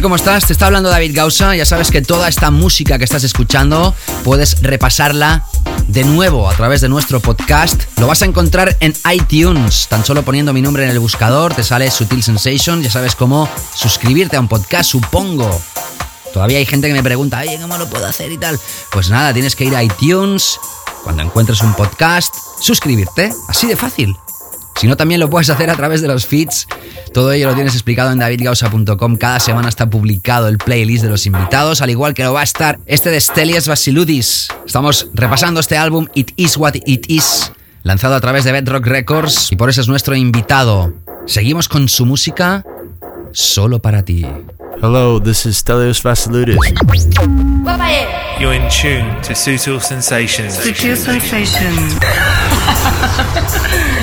¿Cómo estás? Te está hablando David Gausa. Ya sabes que toda esta música que estás escuchando puedes repasarla de nuevo a través de nuestro podcast. Lo vas a encontrar en iTunes. Tan solo poniendo mi nombre en el buscador te sale Sutil Sensations. Ya sabes cómo suscribirte a un podcast, supongo. Todavía hay gente que me pregunta, oye, ¿cómo lo puedo hacer y tal? Pues nada, tienes que ir a iTunes. Cuando encuentres un podcast, suscribirte. Así de fácil. Si no, también lo puedes hacer a través de los feeds. Todo ello lo tienes explicado en davidgausa.com. Cada semana está publicado el playlist de los invitados, al igual que lo va a estar este de Stelias Vasiludis. Estamos repasando este álbum It Is What It Is, lanzado a través de Bedrock Records, y por eso es nuestro invitado. Seguimos con su música solo para ti. Hello, this is Stelios Vasiludis. You're in tune to Sutil Sensations. Sutil Sensations.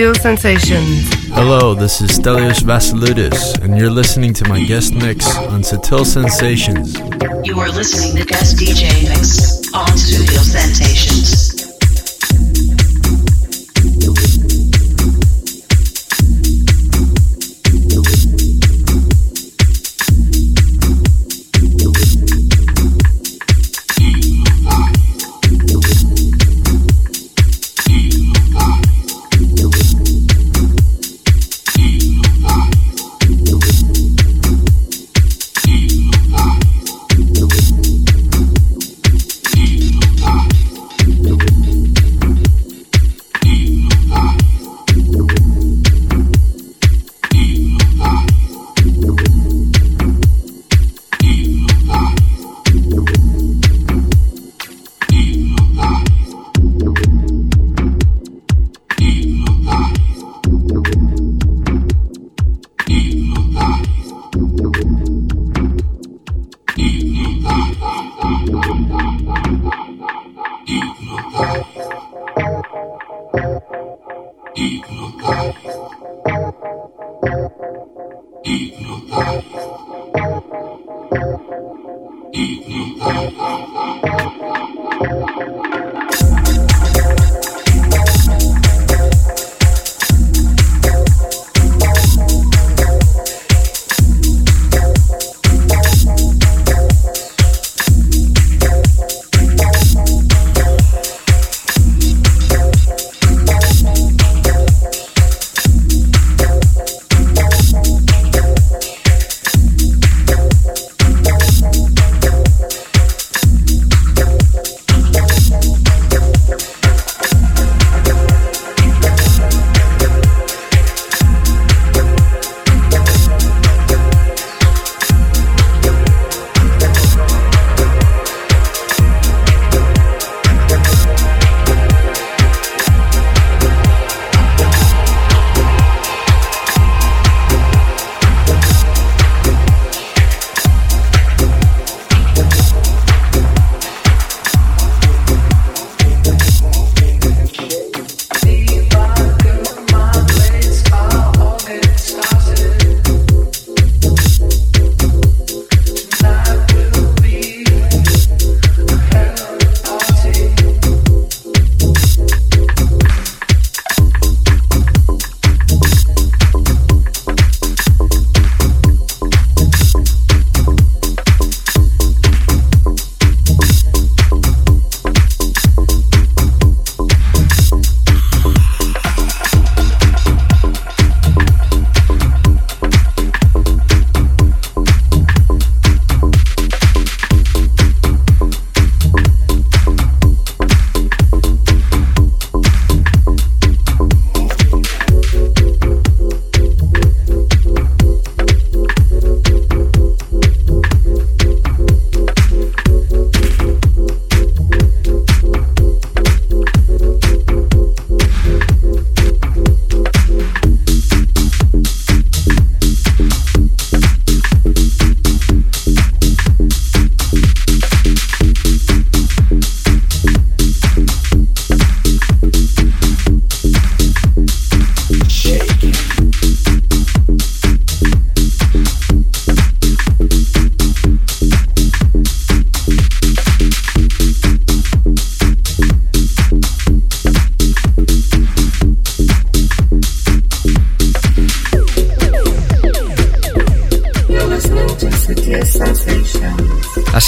Sutil Sensations. Hello, this is Stelios Vasiludis, and you're listening to my guest mix on Sutil Sensations. You are listening to guest DJ mix on Studio Sensations.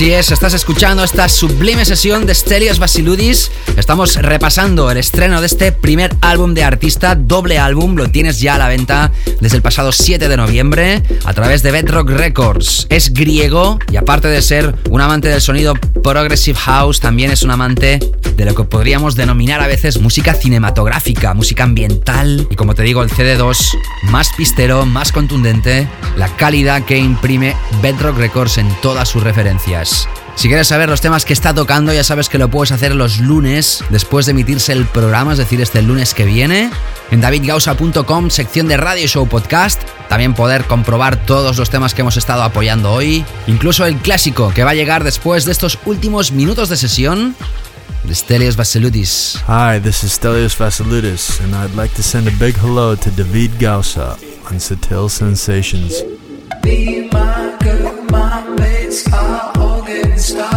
Así es, estás escuchando esta sublime sesión de Stelios Basiludis. Estamos repasando el estreno de este primer álbum de artista, doble álbum, lo tienes ya a la venta desde el pasado 7 de noviembre a través de Bedrock Records. Es griego y aparte de ser un amante del sonido Progressive House, también es un amante de lo que podríamos denominar a veces música cinematográfica, música ambiental y como te digo el CD2 más pistero, más contundente, la calidad que imprime Bedrock Records en todas sus referencias. Si quieres saber los temas que está tocando, ya sabes que lo puedes hacer los lunes después de emitirse el programa, es decir, este lunes que viene. En davidgausa.com, sección de Radio Show Podcast. También poder comprobar todos los temas que hemos estado apoyando hoy. Incluso el clásico que va a llegar después de estos últimos minutos de sesión. Stelios Vasiludis. Hi, this is Stelios Vasiludis, and I'd like to send a big hello to David Gausa on Satil Sensations. Be my started.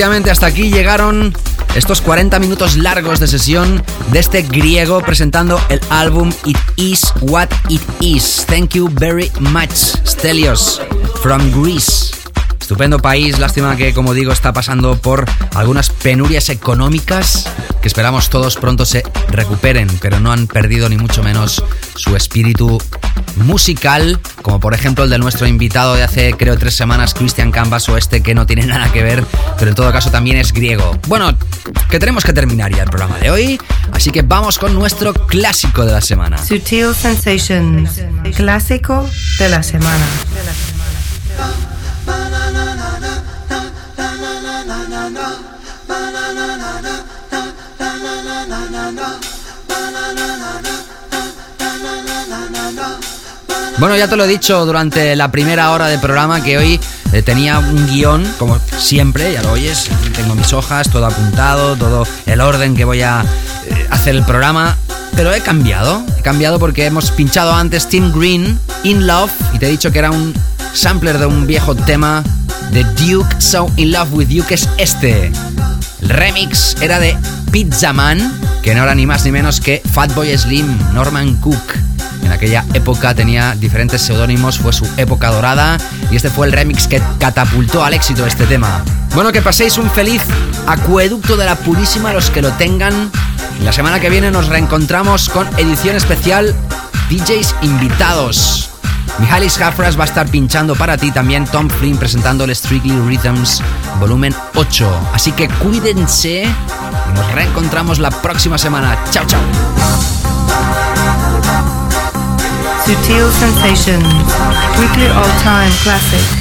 Efectivamente, hasta aquí llegaron estos 40 minutos largos de sesión de este griego presentando el álbum It Is What It Is. Thank you very much, Stelios, from Greece. Estupendo país, lástima que, como digo, está pasando por algunas penurias económicas que esperamos todos pronto se recuperen, pero no han perdido ni mucho menos su espíritu musical, como por ejemplo el de nuestro invitado de hace creo tres semanas, Christian Canvas, o este que no tiene nada que ver, pero en todo caso también es griego. Bueno, que tenemos que terminar ya el programa de hoy, así que vamos con nuestro clásico de la semana. Sutil Sensations, clásico de la semana. Bueno, ya te lo he dicho durante la primera hora de programa que hoy eh, tenía un guion, como siempre, ya lo oyes, tengo mis hojas, todo apuntado, todo el orden que voy a eh, hacer el programa, pero he cambiado, he cambiado porque hemos pinchado antes Tim Green, In Love, y te he dicho que era un sampler de un viejo tema de Duke, So In Love With You, que es este. El remix era de Pizza Man, que no era ni más ni menos que Fatboy Slim, Norman Cook. En aquella época tenía diferentes seudónimos, fue su época dorada y este fue el remix que catapultó al éxito este tema. Bueno, que paséis un feliz acueducto de la purísima los que lo tengan. La semana que viene nos reencontramos con edición especial DJs invitados. Mihalis Hafras va a estar pinchando para ti también Tom Flynn presentando el Strictly Rhythms volumen 8. Así que cuídense y nos reencontramos la próxima semana. Chao, chao. Sutil Sensations, weekly all-time classic.